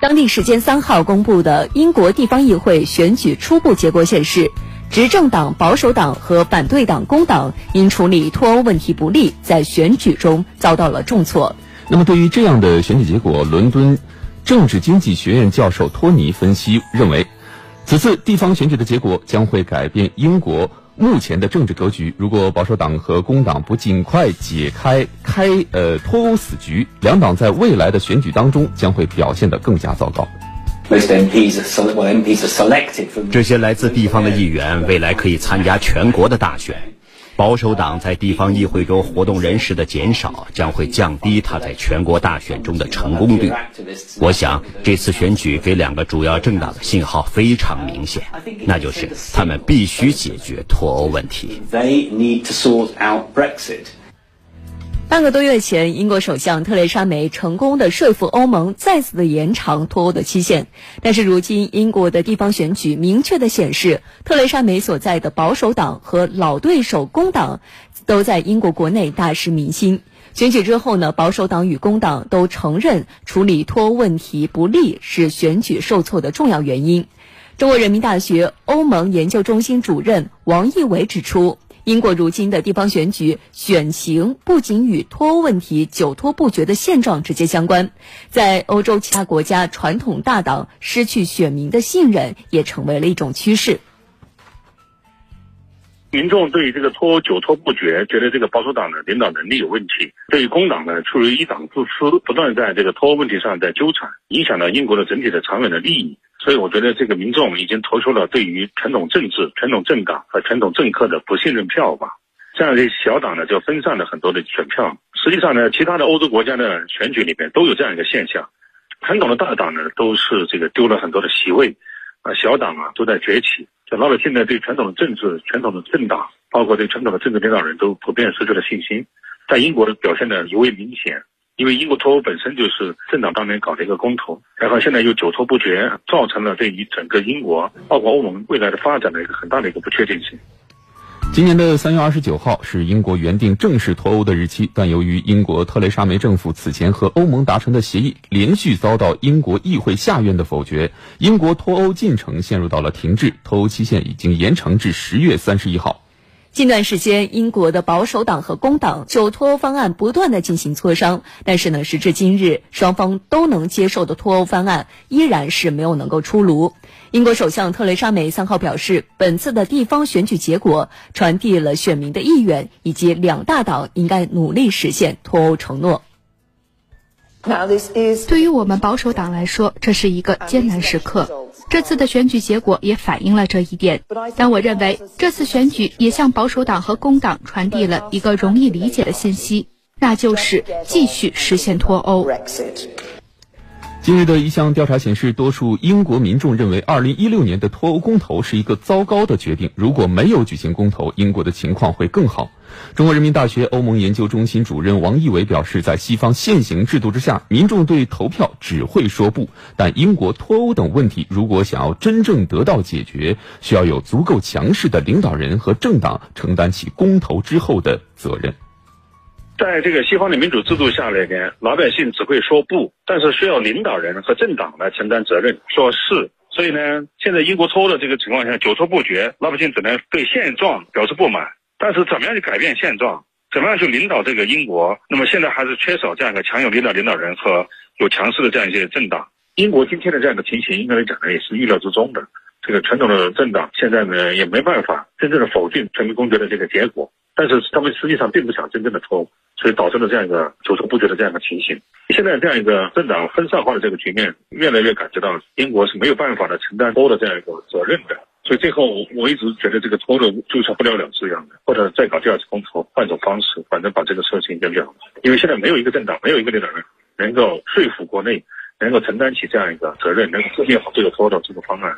当地时间三号公布的英国地方议会选举初步结果显示，执政党保守党和反对党工党因处理脱欧问题不利，在选举中遭到了重挫。那么，对于这样的选举结果，伦敦政治经济学院教授托尼分析认为，此次地方选举的结果将会改变英国。目前的政治格局，如果保守党和工党不尽快解开开呃脱欧死局，两党在未来的选举当中将会表现得更加糟糕。这些来自地方的议员未来可以参加全国的大选。保守党在地方议会中活动人士的减少，将会降低他在全国大选中的成功率。我想，这次选举给两个主要政党的信号非常明显，那就是他们必须解决脱欧问题。半个多月前，英国首相特蕾莎梅成功的说服欧盟再次的延长脱欧的期限。但是，如今英国的地方选举明确的显示，特蕾莎梅所在的保守党和老对手工党都在英国国内大失民心。选举之后呢，保守党与工党都承认处理脱欧问题不利是选举受挫的重要原因。中国人民大学欧盟研究中心主任王毅伟指出。英国如今的地方选举选情不仅与脱欧问题久拖不决的现状直接相关，在欧洲其他国家，传统大党失去选民的信任也成为了一种趋势。民众对于这个脱欧久拖不决，觉得这个保守党的领导能力有问题；对于工党呢，出于一党自私，不断在这个脱欧问题上在纠缠，影响到英国的整体的长远的利益。所以我觉得这个民众已经投出了对于传统政治、传统政党和传统政客的不信任票吧。这样的小党呢，就分散了很多的选票。实际上呢，其他的欧洲国家的选举里面都有这样一个现象：传统的大党呢，都是这个丢了很多的席位，啊，小党啊都在崛起。讲到了现在，对传统的政治、传统的政党，包括对传统的政治领导人都普遍失去了信心。在英国的表现呢尤为明显。因为英国脱欧本身就是政党当年搞的一个公投，然后现在又久拖不决，造成了对于整个英国，包括欧盟未来的发展的一个很大的一个不确定性。今年的三月二十九号是英国原定正式脱欧的日期，但由于英国特蕾莎梅政府此前和欧盟达成的协议连续遭到英国议会下院的否决，英国脱欧进程陷入到了停滞，脱欧期限已经延长至十月三十一号。近段时间，英国的保守党和工党就脱欧方案不断的进行磋商，但是呢，时至今日，双方都能接受的脱欧方案依然是没有能够出炉。英国首相特蕾莎梅三号表示，本次的地方选举结果传递了选民的意愿，以及两大党应该努力实现脱欧承诺。对于我们保守党来说，这是一个艰难时刻。这次的选举结果也反映了这一点。但我认为，这次选举也向保守党和工党传递了一个容易理解的信息，那就是继续实现脱欧。近日的一项调查显示，多数英国民众认为，2016年的脱欧公投是一个糟糕的决定。如果没有举行公投，英国的情况会更好。中国人民大学欧盟研究中心主任王毅伟表示，在西方现行制度之下，民众对投票只会说不。但英国脱欧等问题，如果想要真正得到解决，需要有足够强势的领导人和政党承担起公投之后的责任。在这个西方的民主制度下里边，老百姓只会说不，但是需要领导人和政党来承担责任，说是。所以呢，现在英国脱欧的这个情况下，久拖不决，老百姓只能对现状表示不满。但是怎么样去改变现状，怎么样去领导这个英国？那么现在还是缺少这样一个强有力的领导人和有强势的这样一些政党。英国今天的这样的情形，应该来讲呢，也是预料之中的。这个传统的政党现在呢，也没办法真正的否定全民公决的这个结果，但是他们实际上并不想真正的脱欧。所以导致了这样一个久拖不决的这样一个情形。现在这样一个政党分散化的这个局面，越来越感觉到英国是没有办法的承担多的这样一个责任的。所以最后，我一直觉得这个脱的就像不了了之一样的，或者再搞第二次公投，换种方式，反正把这个事情就了了。因为现在没有一个政党，没有一个领导人能够说服国内，能够承担起这样一个责任，能够制定好这个脱的这个方案。